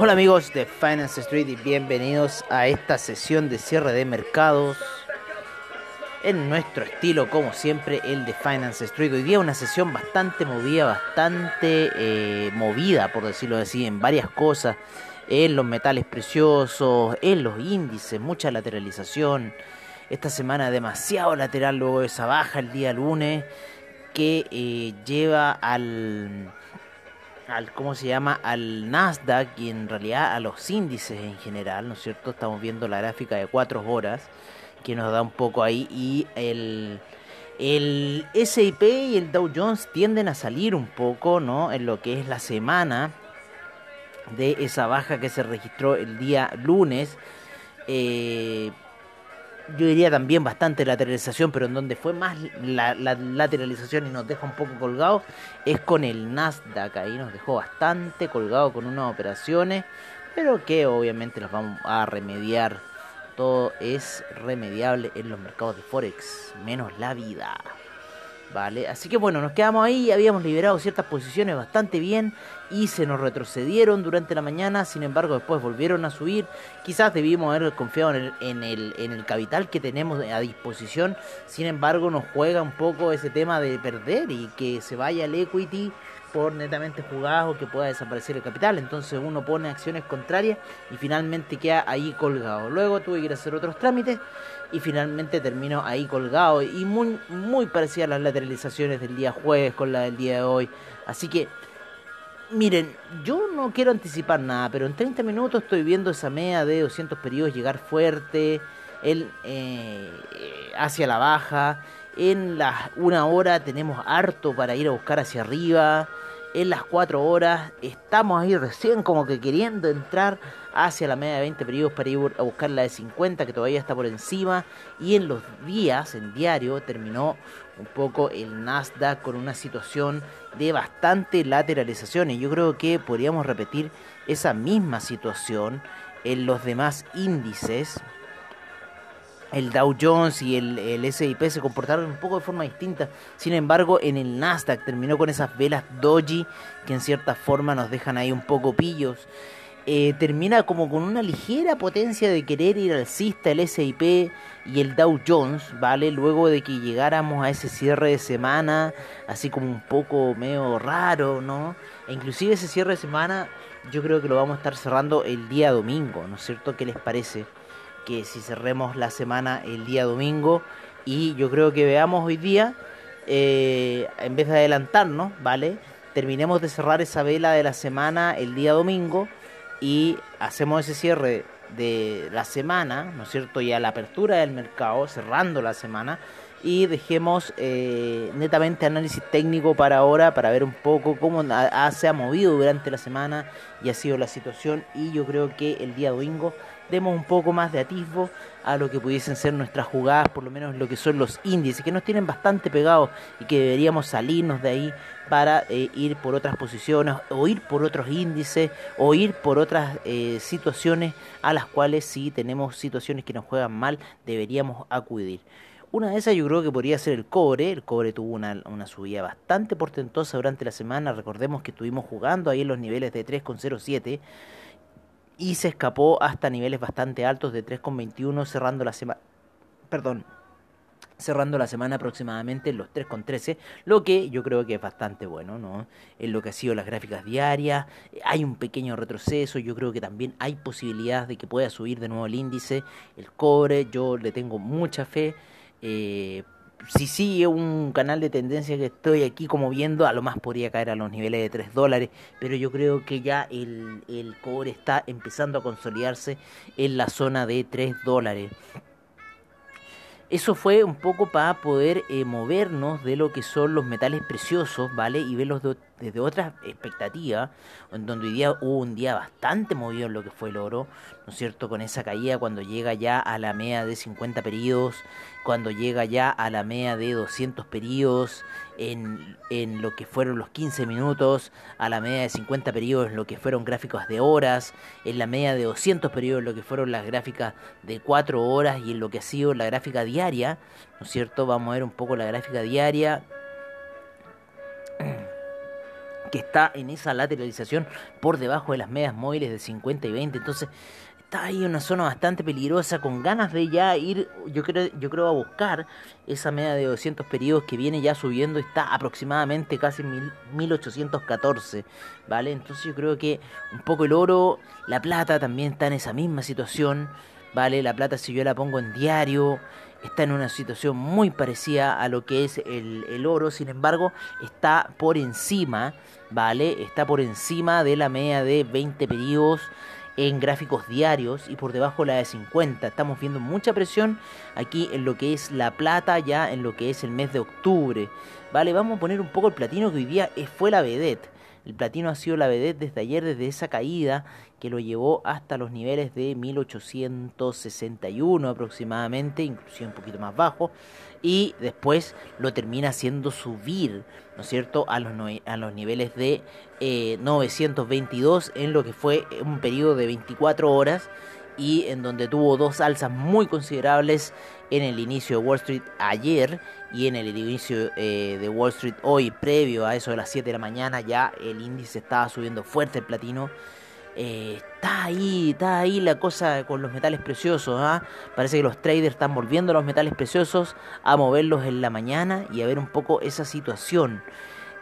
Hola amigos de Finance Street y bienvenidos a esta sesión de cierre de mercados. En nuestro estilo, como siempre, el de Finance Street. Hoy día una sesión bastante movida, bastante eh, movida, por decirlo así, en varias cosas. En los metales preciosos, en los índices, mucha lateralización. Esta semana demasiado lateral luego de esa baja el día lunes que eh, lleva al al cómo se llama al Nasdaq y en realidad a los índices en general, ¿no es cierto? Estamos viendo la gráfica de 4 horas que nos da un poco ahí y el el S&P y el Dow Jones tienden a salir un poco, ¿no? En lo que es la semana de esa baja que se registró el día lunes. Eh, yo diría también bastante lateralización, pero en donde fue más la, la lateralización y nos deja un poco colgados es con el Nasdaq. Ahí nos dejó bastante colgado con unas operaciones, pero que obviamente las vamos a remediar. Todo es remediable en los mercados de Forex, menos la vida. Vale, así que bueno, nos quedamos ahí, habíamos liberado ciertas posiciones bastante bien y se nos retrocedieron durante la mañana, sin embargo después volvieron a subir, quizás debimos haber confiado en el, en el, capital que tenemos a disposición, sin embargo nos juega un poco ese tema de perder y que se vaya el equity por netamente jugadas o que pueda desaparecer el capital, entonces uno pone acciones contrarias y finalmente queda ahí colgado. Luego tuve que ir a hacer otros trámites y finalmente termino ahí colgado y muy, muy parecida a las lateralizaciones del día jueves con la del día de hoy. Así que, miren, yo no quiero anticipar nada, pero en 30 minutos estoy viendo esa media de 200 periodos llegar fuerte, el, eh, hacia la baja. En las una hora tenemos harto para ir a buscar hacia arriba. En las 4 horas estamos ahí recién como que queriendo entrar hacia la media de 20 periodos para ir a buscar la de 50 que todavía está por encima. Y en los días, en diario, terminó un poco el Nasdaq con una situación de bastante lateralización. Y yo creo que podríamos repetir esa misma situación en los demás índices el Dow Jones y el, el S&P se comportaron un poco de forma distinta. Sin embargo, en el Nasdaq terminó con esas velas doji que en cierta forma nos dejan ahí un poco pillos. Eh, termina como con una ligera potencia de querer ir alcista el S&P y el Dow Jones, ¿vale? Luego de que llegáramos a ese cierre de semana, así como un poco medio raro, ¿no? E inclusive ese cierre de semana yo creo que lo vamos a estar cerrando el día domingo, ¿no es cierto? ¿Qué les parece? que si cerremos la semana el día domingo y yo creo que veamos hoy día, eh, en vez de adelantarnos, ¿vale? Terminemos de cerrar esa vela de la semana el día domingo y hacemos ese cierre de la semana, ¿no es cierto? Y a la apertura del mercado, cerrando la semana y dejemos eh, netamente análisis técnico para ahora para ver un poco cómo se ha movido durante la semana y ha sido la situación y yo creo que el día domingo demos un poco más de atisbo a lo que pudiesen ser nuestras jugadas, por lo menos lo que son los índices, que nos tienen bastante pegados y que deberíamos salirnos de ahí para eh, ir por otras posiciones o ir por otros índices o ir por otras eh, situaciones a las cuales si tenemos situaciones que nos juegan mal deberíamos acudir. Una de esas yo creo que podría ser el cobre. El cobre tuvo una, una subida bastante portentosa durante la semana. Recordemos que estuvimos jugando ahí en los niveles de 3,07 y se escapó hasta niveles bastante altos de 3,21 cerrando la semana. Perdón, cerrando la semana aproximadamente en los 3,13, lo que yo creo que es bastante bueno, ¿no? En lo que ha sido las gráficas diarias, hay un pequeño retroceso, yo creo que también hay posibilidades de que pueda subir de nuevo el índice, el cobre, yo le tengo mucha fe, eh, si sigue un canal de tendencia que estoy aquí como viendo, a lo más podría caer a los niveles de 3 dólares, pero yo creo que ya el, cobre está empezando a consolidarse en la zona de 3 dólares. Eso fue un poco para poder eh, movernos de lo que son los metales preciosos, ¿vale? Y verlos de- desde otras expectativas, en donde hoy día hubo un día bastante movido en lo que fue el oro, ¿no es cierto? Con esa caída cuando llega ya a la media de 50 periodos, cuando llega ya a la media de 200 periodos, en, en lo que fueron los 15 minutos, a la media de 50 periodos en lo que fueron gráficos de horas, en la media de 200 periodos en lo que fueron las gráficas de 4 horas y en lo que ha sido la gráfica diaria, ¿no es cierto? Vamos a ver un poco la gráfica diaria que está en esa lateralización por debajo de las medias móviles de 50 y 20. Entonces, está ahí una zona bastante peligrosa, con ganas de ya ir, yo creo, yo creo a buscar esa media de 200 periodos que viene ya subiendo, está aproximadamente casi mil- 1814, ¿vale? Entonces yo creo que un poco el oro, la plata también está en esa misma situación, ¿vale? La plata si yo la pongo en diario, está en una situación muy parecida a lo que es el, el oro, sin embargo, está por encima, ¿vale? Está por encima de la media de 20 periodos en gráficos diarios y por debajo la de 50. Estamos viendo mucha presión aquí en lo que es la plata, ya en lo que es el mes de octubre. Vale, vamos a poner un poco el platino que hoy día fue la vedette. El platino ha sido la vedette desde ayer, desde esa caída que lo llevó hasta los niveles de 1861 aproximadamente, inclusive un poquito más bajo, y después lo termina haciendo subir, ¿no es cierto?, a los, niveles de eh, 922 en lo que fue un periodo de 24 horas y en donde tuvo dos alzas muy considerables en el inicio de Wall Street ayer y en el inicio eh, de Wall Street hoy, previo a eso de las 7 de la mañana, ya el índice estaba subiendo fuerte el platino. Eh, está ahí, está ahí la cosa con los metales preciosos. ¿ah? Parece que los traders están volviendo a los metales preciosos a moverlos en la mañana y a ver un poco esa situación.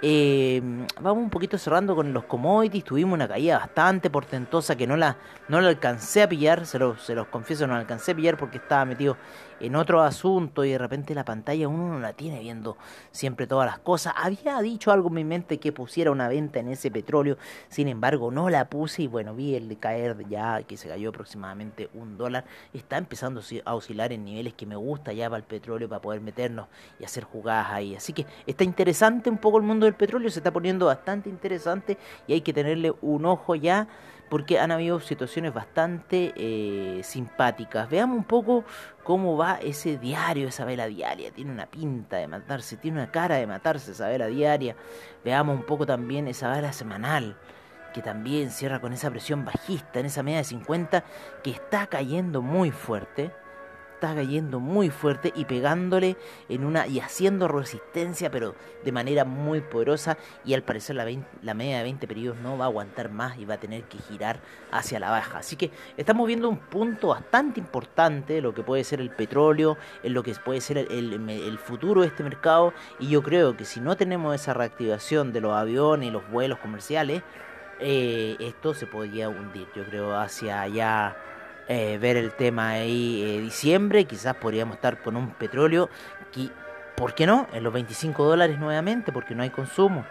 Eh, vamos un poquito cerrando con los commodities. Tuvimos una caída bastante portentosa que no la, no la alcancé a pillar. Se, lo- se los confieso, no la alcancé a pillar porque estaba metido en otro asunto y de repente la pantalla uno no la tiene viendo siempre todas las cosas. Había dicho algo en mi mente que pusiera una venta en ese petróleo. Sin embargo, no la puse y bueno, vi el caer ya que se cayó aproximadamente un dólar. Está empezando a oscilar en niveles que me gusta ya para el petróleo para poder meternos y hacer jugadas ahí. Así que está interesante un poco el mundo del petróleo, se está poniendo bastante interesante y hay que tenerle un ojo ya porque han habido situaciones bastante eh, simpáticas. Veamos un poco cómo va ese diario, esa vela diaria. Tiene una pinta de matarse, tiene una cara de matarse esa vela diaria. Veamos un poco también esa vela semanal que también cierra con esa presión bajista en esa media de 50 que está cayendo muy fuerte está cayendo muy fuerte y pegándole en una y haciendo resistencia pero de manera muy poderosa y al parecer la, 20 la media de 20 periodos no va a aguantar más y va a tener que girar hacia la baja. Así que estamos viendo un punto bastante importante lo que puede ser el petróleo en lo que puede ser el futuro de este mercado y yo creo que si no tenemos esa reactivación de los aviones y los vuelos comerciales eh, esto se podría hundir yo creo hacia allá eh, ver el tema ahí eh, diciembre, quizás podríamos estar con un petróleo que, ¿por qué no? En los 25 dólares nuevamente, porque no hay consumo.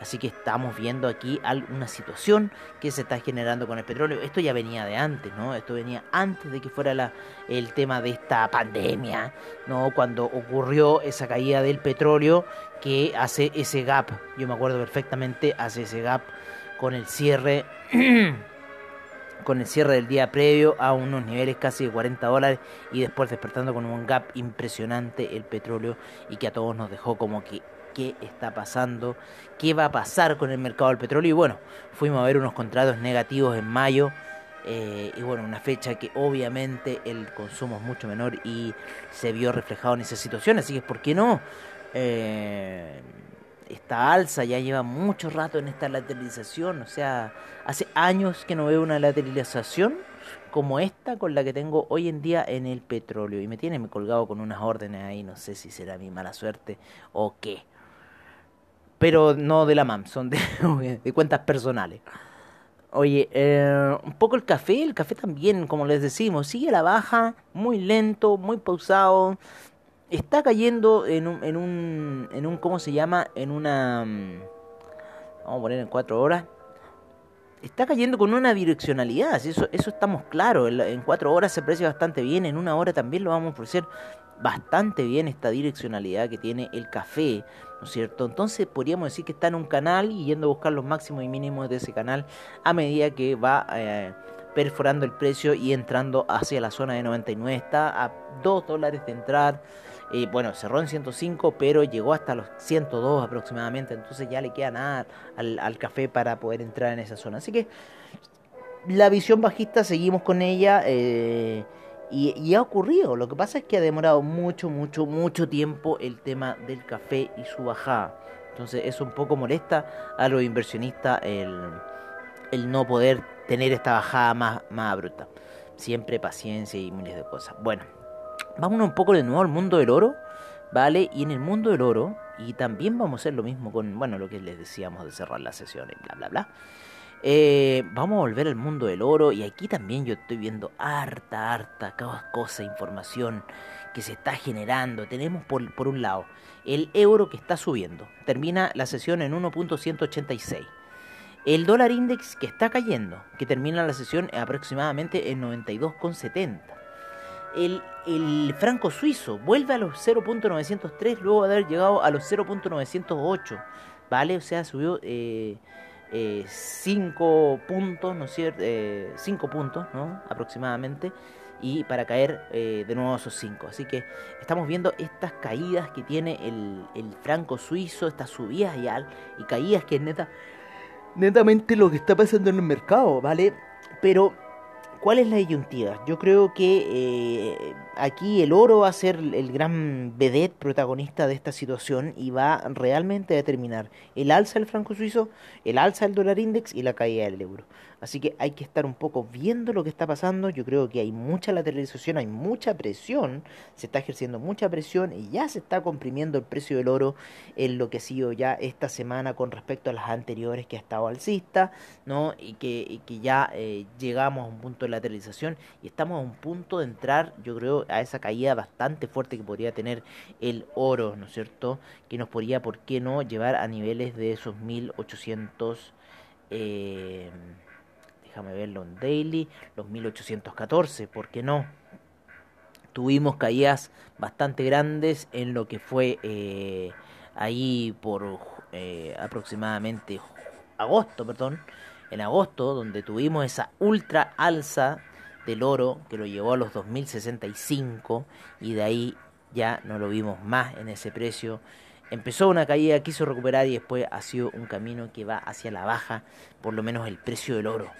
Así que estamos viendo aquí una situación que se está generando con el petróleo. Esto ya venía de antes, ¿no? Esto venía antes de que fuera la, el tema de esta pandemia, ¿no? Cuando ocurrió esa caída del petróleo que hace ese gap. Yo me acuerdo perfectamente, hace ese gap con el cierre con el cierre del día previo a unos niveles casi de 40 dólares y después despertando con un gap impresionante el petróleo y que a todos nos dejó como que qué está pasando, qué va a pasar con el mercado del petróleo y bueno, fuimos a ver unos contratos negativos en mayo eh, y bueno, una fecha que obviamente el consumo es mucho menor y se vio reflejado en esa situación, así que ¿por qué no? Eh, esta alza ya lleva mucho rato en esta lateralización, o sea, hace años que no veo una lateralización como esta con la que tengo hoy en día en el petróleo y me tiene colgado con unas órdenes ahí, no sé si será mi mala suerte o qué. Pero no de la MAM, son de, cuentas personales. Oye, eh, un poco el café, el café también, como les decimos, sigue la baja, muy lento, muy pausado. Está cayendo en un, en un, en un, ¿cómo se llama? En una, mm, vamos a poner en cuatro horas, está cayendo con una direccionalidad, eso, eso estamos claros, en, cuatro horas se aprecia bastante bien, en una hora también lo vamos a ofrecer bastante bien esta direccionalidad que tiene el café, ¿no es cierto? Entonces podríamos decir que está en un canal y yendo a buscar los máximos y mínimos de ese canal a medida que va eh, perforando el precio y entrando hacia la zona de 99, está a 2 dólares de entrar. Eh, bueno, cerró en 105, pero llegó hasta los 102 aproximadamente. Entonces ya le queda nada al, café para poder entrar en esa zona. Así que la visión bajista seguimos con ella. eh, y, y ha ocurrido. Lo que pasa es que ha demorado mucho, mucho, mucho tiempo el tema del café y su bajada. Entonces eso un poco molesta a los inversionistas el, el no poder tener esta bajada más, más abrupta. Siempre paciencia y miles de cosas. Bueno, vámonos un poco de nuevo al mundo del oro, ¿vale? Y en el mundo del oro, y también vamos a hacer lo mismo con, bueno, lo que les decíamos de cerrar las sesiones, bla, bla, bla. Eh, vamos a volver al mundo del oro y aquí también yo estoy viendo harta, harta cosa, información que se está generando. Tenemos por, por un lado el euro que está subiendo, termina la sesión en 1.186. El dólar index que está cayendo, que termina la sesión aproximadamente en 92,70. El, el franco suizo vuelve a los 0.903 luego de haber llegado a los 0.908. ¿Vale? O sea, subió 5 puntos, ¿no es cierto? 5 puntos, ¿no? Aproximadamente. Y para caer eh, de nuevo a esos 5. Así que estamos viendo estas caídas que tiene el, el franco suizo, estas subidas y, al- y caídas que es neta, netamente lo que está pasando en el mercado, ¿vale? Pero ¿Cuál es la disyuntiva? Yo creo que eh, aquí el oro va a ser el gran vedette protagonista de esta situación y va realmente a determinar el alza del franco suizo, el alza del dólar index y la caída del euro. Así que hay que estar un poco viendo lo que está pasando. Yo creo que hay mucha lateralización, hay mucha presión, se está ejerciendo mucha presión y ya se está comprimiendo el precio del oro en lo que ha sido ya esta semana con respecto a las anteriores que ha estado alcista, ¿no? Y que, ya eh, llegamos a un punto de lateralización y estamos a un punto de entrar, yo creo, a esa caída bastante fuerte que podría tener el oro, ¿no es cierto? Que nos podría, ¿por qué no?, llevar a niveles de esos 1800. Eh, déjame verlo en daily, los 1814, ¿por qué no? Tuvimos caídas bastante grandes en lo que fue eh, ahí por eh, aproximadamente agosto, perdón, en agosto, donde tuvimos esa ultra alza del oro que lo llevó a los 2065 y de ahí ya no lo vimos más en ese precio. Empezó una caída, quiso recuperar y después ha sido un camino que va hacia la baja, por lo menos el precio del oro,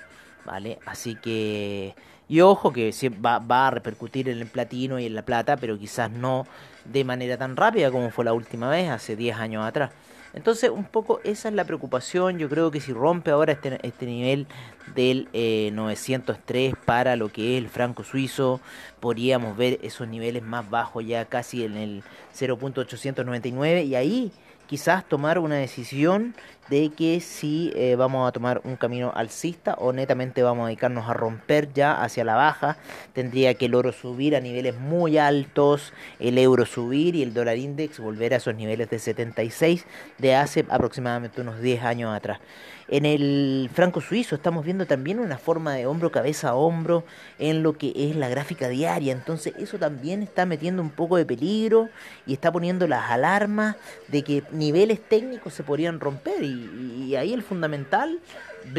¿vale? Así que, y ojo que va, va a repercutir en el platino y en la plata, pero quizás no de manera tan rápida como fue la última vez, hace 10 años atrás. Entonces, un poco esa es la preocupación. Yo creo que si rompe ahora este, este nivel del eh, 903 para lo que es el franco suizo, podríamos ver esos niveles más bajos ya casi en el 0.899 y ahí quizás tomar una decisión de que si eh, vamos a tomar un camino alcista o netamente vamos a dedicarnos a romper ya hacia la baja. Tendría que el oro subir a niveles muy altos, el euro subir y el dólar index volver a esos niveles de 76 de hace aproximadamente unos 10 años atrás. En el franco suizo estamos viendo también una forma de hombro cabeza a hombro en lo que es la gráfica diaria. Entonces eso también está metiendo un poco de peligro y está poniendo las alarmas de que niveles técnicos se podrían romper. Y ahí el fundamental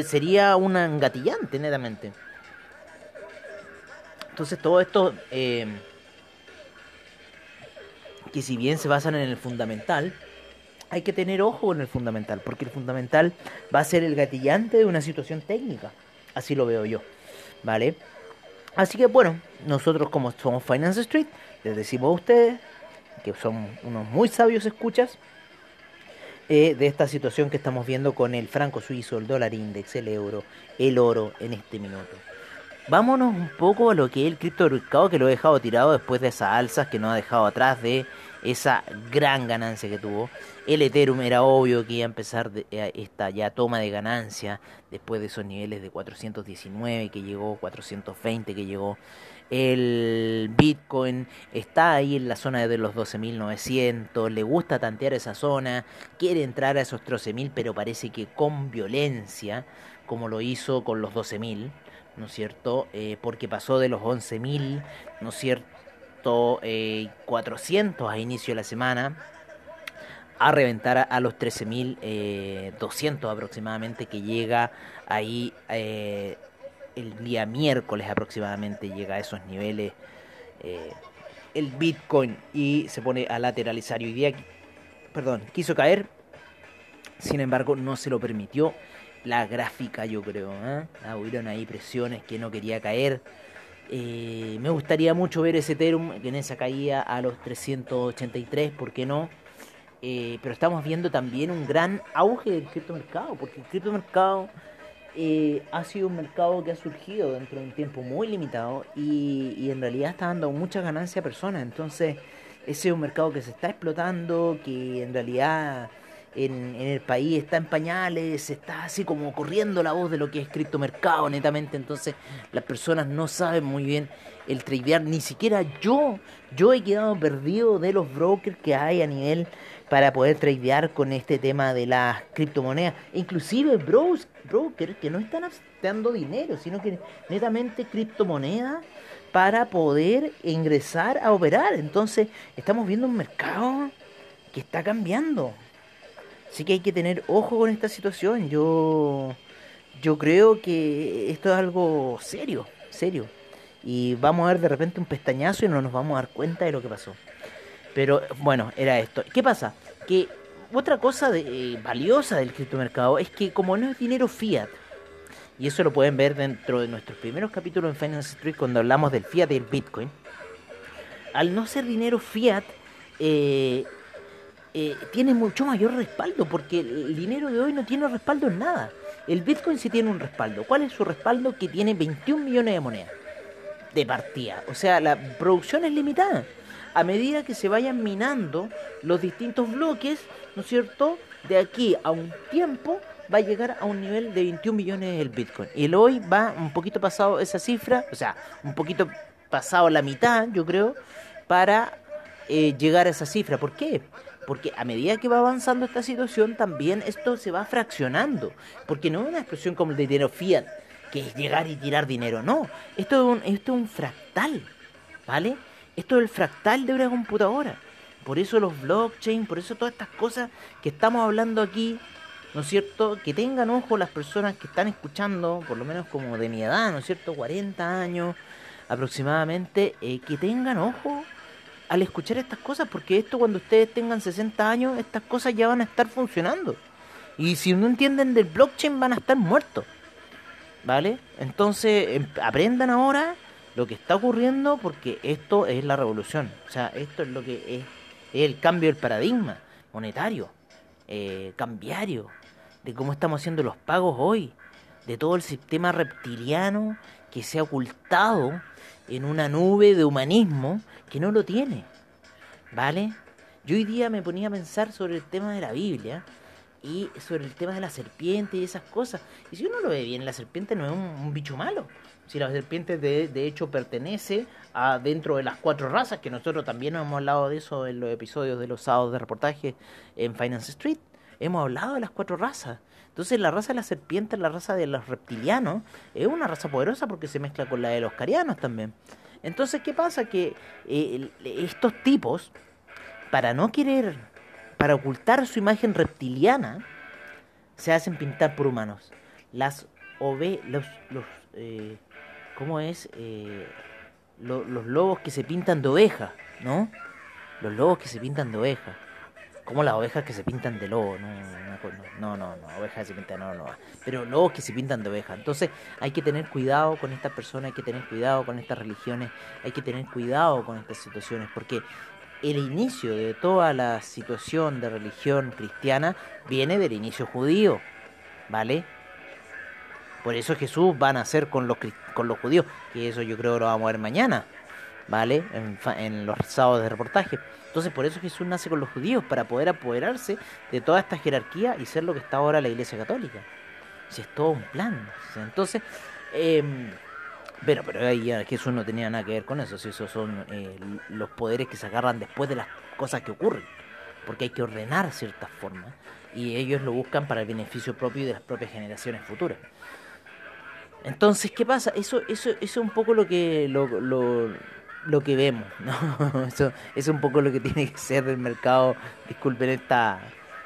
sería un engatillante netamente. Entonces todo esto... Eh, que si bien se basan en el fundamental, hay que tener ojo con el fundamental, porque el fundamental va a ser el gatillante de una situación técnica. Así lo veo yo. ¿Vale? Así que bueno, nosotros como somos Finance Street, les decimos a ustedes, que son unos muy sabios escuchas, eh, de esta situación que estamos viendo con el franco suizo, el dólar index, el euro, el oro en este minuto. Vámonos un poco a lo que es el criptomercado que lo he dejado tirado después de esas alzas que nos ha dejado atrás de esa gran ganancia que tuvo. El Ethereum era obvio que iba a empezar eh, esta ya toma de ganancia después de esos niveles de 419 que llegó, 420 que llegó. El Bitcoin está ahí en la zona de los 12.900, le gusta tantear esa zona, quiere entrar a esos 13.000, pero parece que con violencia, como lo hizo con los 12.000, ¿no es cierto? Eh, porque pasó de los 11.000, ¿no es cierto? Eh, 400 a inicio de la semana a reventar a, los 13.200 eh, aproximadamente que llega ahí eh, el día miércoles aproximadamente llega a esos niveles eh, el Bitcoin y se pone a lateralizar hoy día perdón quiso caer sin embargo no se lo permitió la gráfica yo creo ¿eh? Hubieron ahí presiones que no quería caer Eh, me gustaría mucho ver ese Ethereum en esa caída a los 383 ¿por qué no? Eh, pero estamos viendo también un gran auge del criptomercado, porque el criptomercado ha sido un mercado que ha surgido dentro de un tiempo muy limitado y, en realidad está dando mucha ganancia a personas. Entonces, ese es un mercado que se está explotando, que en realidad en, en el país está en pañales, está así como corriendo la voz de lo que es criptomercado netamente. Entonces, las personas no saben muy bien el tradear, ni siquiera yo, yo he quedado perdido de los brokers que hay a nivel para poder tradear con este tema de las criptomonedas. Inclusive brokers que no están aceptando dinero, sino que netamente criptomonedas para poder ingresar a operar. Entonces estamos viendo un mercado que está cambiando. Así que hay que tener ojo con esta situación. Yo, yo creo que esto es algo serio, serio. Y vamos a ver de repente un pestañazo y no nos vamos a dar cuenta de lo que pasó. Pero bueno, era esto. ¿Qué pasa? Que otra cosa de- eh, valiosa del criptomercado es que como no es dinero fiat, y eso lo pueden ver dentro de nuestros primeros capítulos en Finance Street cuando hablamos del fiat y el Bitcoin, al no ser dinero fiat, eh, eh, tiene mucho mayor respaldo, porque el dinero de hoy no tiene respaldo en nada. El Bitcoin sí tiene un respaldo. ¿Cuál es su respaldo? Que tiene 21 millones de monedas de partida. O sea, la producción es limitada. A medida que se vayan minando los distintos bloques, ¿no es cierto? De aquí a un tiempo va a llegar a un nivel de 21 millones el Bitcoin. Y el hoy va un poquito pasado esa cifra, o sea, un poquito pasado la mitad, yo creo, para eh, llegar a esa cifra. ¿Por qué? Porque a medida que va avanzando esta situación, también esto se va fraccionando. Porque no es una expresión como el de dinero fiat, que es llegar y tirar dinero. No, esto es un fractal, ¿vale? Esto es el fractal de una computadora. Por eso los blockchain, por eso todas estas cosas que estamos hablando aquí, ¿no es cierto? Que tengan ojo las personas que están escuchando, por lo menos como de mi edad, ¿no es cierto? 40 años aproximadamente, eh, que tengan ojo al escuchar estas cosas, porque esto cuando ustedes tengan 60 años, estas cosas ya van a estar funcionando. Y si no entienden del blockchain, van a estar muertos. ¿Vale? Entonces, em- aprendan ahora lo que está ocurriendo porque esto es la revolución. O sea, esto es lo que es, es el cambio del paradigma monetario, eh, cambiario, de cómo estamos haciendo los pagos hoy, de todo el sistema reptiliano que se ha ocultado en una nube de humanismo que no lo tiene. ¿Vale? Yo hoy día me ponía a pensar sobre el tema de la Biblia y sobre el tema de la serpiente y esas cosas. Y si uno lo ve bien, la serpiente no es un, un bicho malo. Si la serpiente de, de hecho pertenece a dentro de las cuatro razas, que nosotros también hemos hablado de eso en los episodios de los sábados de reportaje en Finance Street. Hemos hablado de las cuatro razas. Entonces la raza de la serpiente, la raza de los reptilianos, es una raza poderosa porque se mezcla con la de los carianos también. Entonces, ¿qué pasa? Que eh, estos tipos, para no querer, para ocultar su imagen reptiliana, se hacen pintar por humanos. Las ove, los, los, eh, ¿cómo es? Eh, lo- los lobos que se pintan de oveja, ¿no? Los lobos que se pintan de oveja. Como las ovejas que se pintan de lobo, no, no, no, no, no, ovejas que se pintan, no, no, pero lobos que se pintan de oveja. Entonces hay que tener cuidado con estas personas, hay que tener cuidado con estas religiones, hay que tener cuidado con estas situaciones, porque el inicio de toda la situación de religión cristiana viene del inicio judío, ¿vale? Por eso Jesús va a nacer con los, con los judíos, que eso yo creo lo vamos a ver mañana, ¿vale? En, en los sábados de reportaje. Entonces por eso Jesús nace con los judíos, para poder apoderarse de toda esta jerarquía y ser lo que está ahora la Iglesia Católica. Si es todo un plan. Entonces, em, Pero, pero ahí Jesús no tenía nada que ver con eso, si esos son eh, los poderes que se agarran después de las cosas que ocurren, porque hay que ordenar ciertas formas y ellos lo buscan para el beneficio propio y de las propias generaciones futuras. Entonces, ¿qué pasa? Eso, eso, eso es un poco lo que lo, lo, lo que vemos, ¿no? Eso, eso es un poco lo que tiene que ser el mercado. Disculpen esta,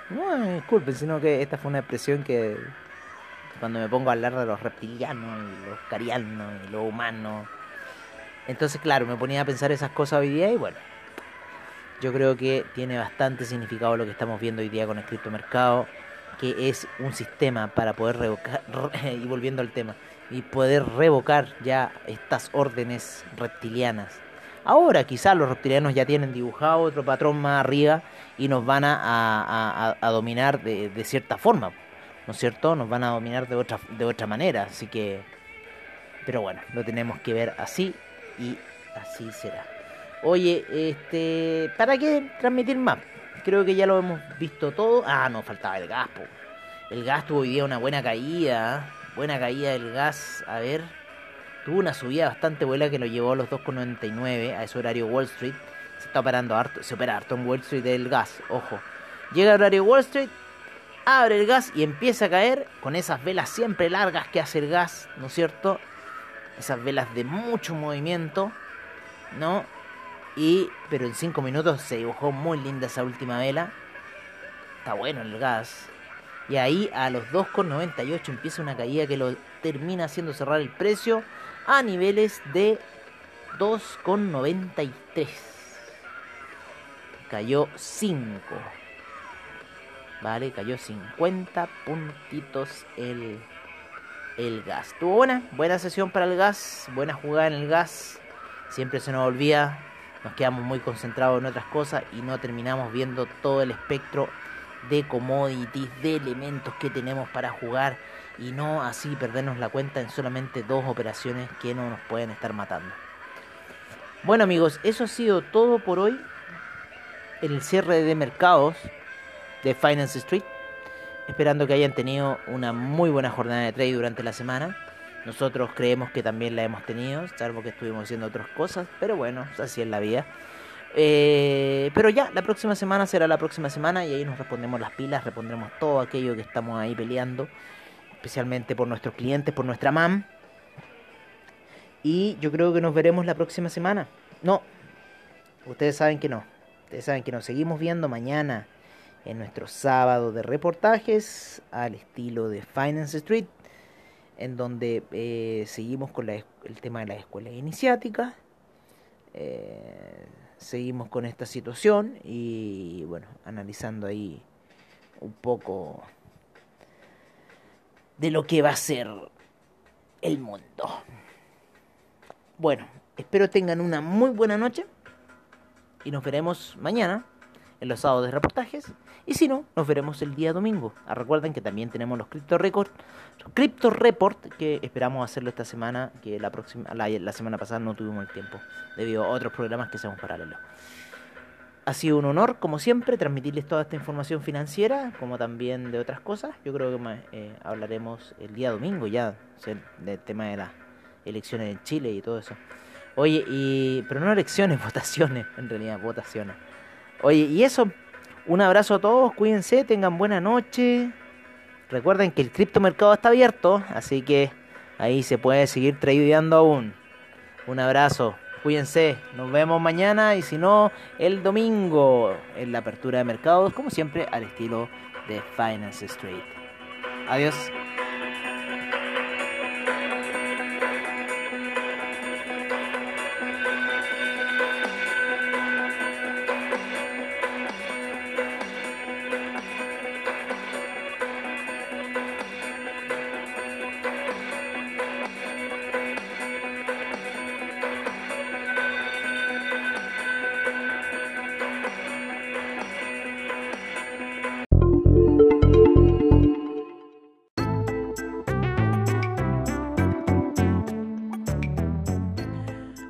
no disculpen, sino que esta fue una expresión que cuando me pongo a hablar de los reptilianos, y los carianos, y los humanos. Entonces, claro, me ponía a pensar esas cosas hoy día y bueno, yo creo que tiene bastante significado lo que estamos viendo hoy día con el criptomercado, que es un sistema para poder revocar, y volviendo al tema, y poder revocar ya estas órdenes reptilianas. Ahora quizás los reptilianos ya tienen dibujado otro patrón más arriba y nos van a, a- dominar de, de cierta forma, ¿no es cierto? Nos van a dominar de otra, de otra manera, así que... Pero bueno, lo tenemos que ver así y así será. Oye, este, ¿para qué transmitir más? Creo que ya lo hemos visto todo. Ah, no, faltaba el gas, po. El gas tuvo hoy día una buena caída. ¿eh? Buena caída del gas. A ver. Tuvo una subida bastante buena que lo llevó a los 2,99 a ese horario Wall Street. Se está operando harto, se opera harto en Wall Street el gas, ojo. Llega el horario Wall Street, abre el gas y empieza a caer con esas velas siempre largas que hace el gas, ¿no es cierto? Esas velas de mucho movimiento, ¿no? Y, pero en 5 minutos se dibujó muy linda esa última vela. Está bueno el gas. Y ahí a los 2,98 empieza una caída que lo termina haciendo cerrar el precio a niveles de 2,93. Cayó 5. Vale, cayó 50 puntitos el, el gas. Tuvo buena, buena sesión para el gas, buena jugada en el gas. Siempre se nos olvida, nos quedamos muy concentrados en otras cosas y no terminamos viendo todo el espectro de commodities, de elementos que tenemos para jugar y no así perdernos la cuenta en solamente dos operaciones que no nos pueden estar matando. Bueno amigos, eso ha sido todo por hoy. El cierre de mercados de Finance Street. Esperando que hayan tenido una muy buena jornada de trade durante la semana. Nosotros creemos que también la hemos tenido, salvo que estuvimos haciendo otras cosas, pero bueno, así es la vida. Eh, pero ya, la próxima semana será la próxima semana y ahí nos respondemos las pilas, respondremos todo aquello que estamos ahí peleando, especialmente por nuestros clientes, por nuestra MAM. Y yo creo que nos veremos la próxima semana. No, ustedes saben que no. Ustedes saben que nos seguimos viendo mañana en nuestro sábado de reportajes al estilo de Finance Street, en donde eh, seguimos con el tema de las escuelas iniciáticas. Eh, seguimos con esta situación y bueno, analizando ahí un poco de lo que va a ser el mundo. Bueno, espero tengan una muy buena noche y nos veremos mañana en los sábados de reportajes. Y si no, nos veremos el día domingo. Ah, recuerden que también tenemos los Crypto Record, Report, que esperamos hacerlo esta semana, que la próxima, la, semana pasada no tuvimos el tiempo, debido a otros programas que hacemos paralelos. Ha sido un honor, como siempre, transmitirles toda esta información financiera, como también de otras cosas. Yo creo que eh, hablaremos el día domingo ya del tema de las elecciones en Chile y todo eso. Oye, y pero no elecciones, votaciones, en realidad, votaciones. Oye, y eso, un abrazo a todos, cuídense, tengan buena noche. Recuerden que el criptomercado está abierto, así que ahí se puede seguir tradeando aún. Un abrazo, cuídense, nos vemos mañana y si no, el domingo en la apertura de mercados, como siempre, al estilo de Finance Street. Adiós.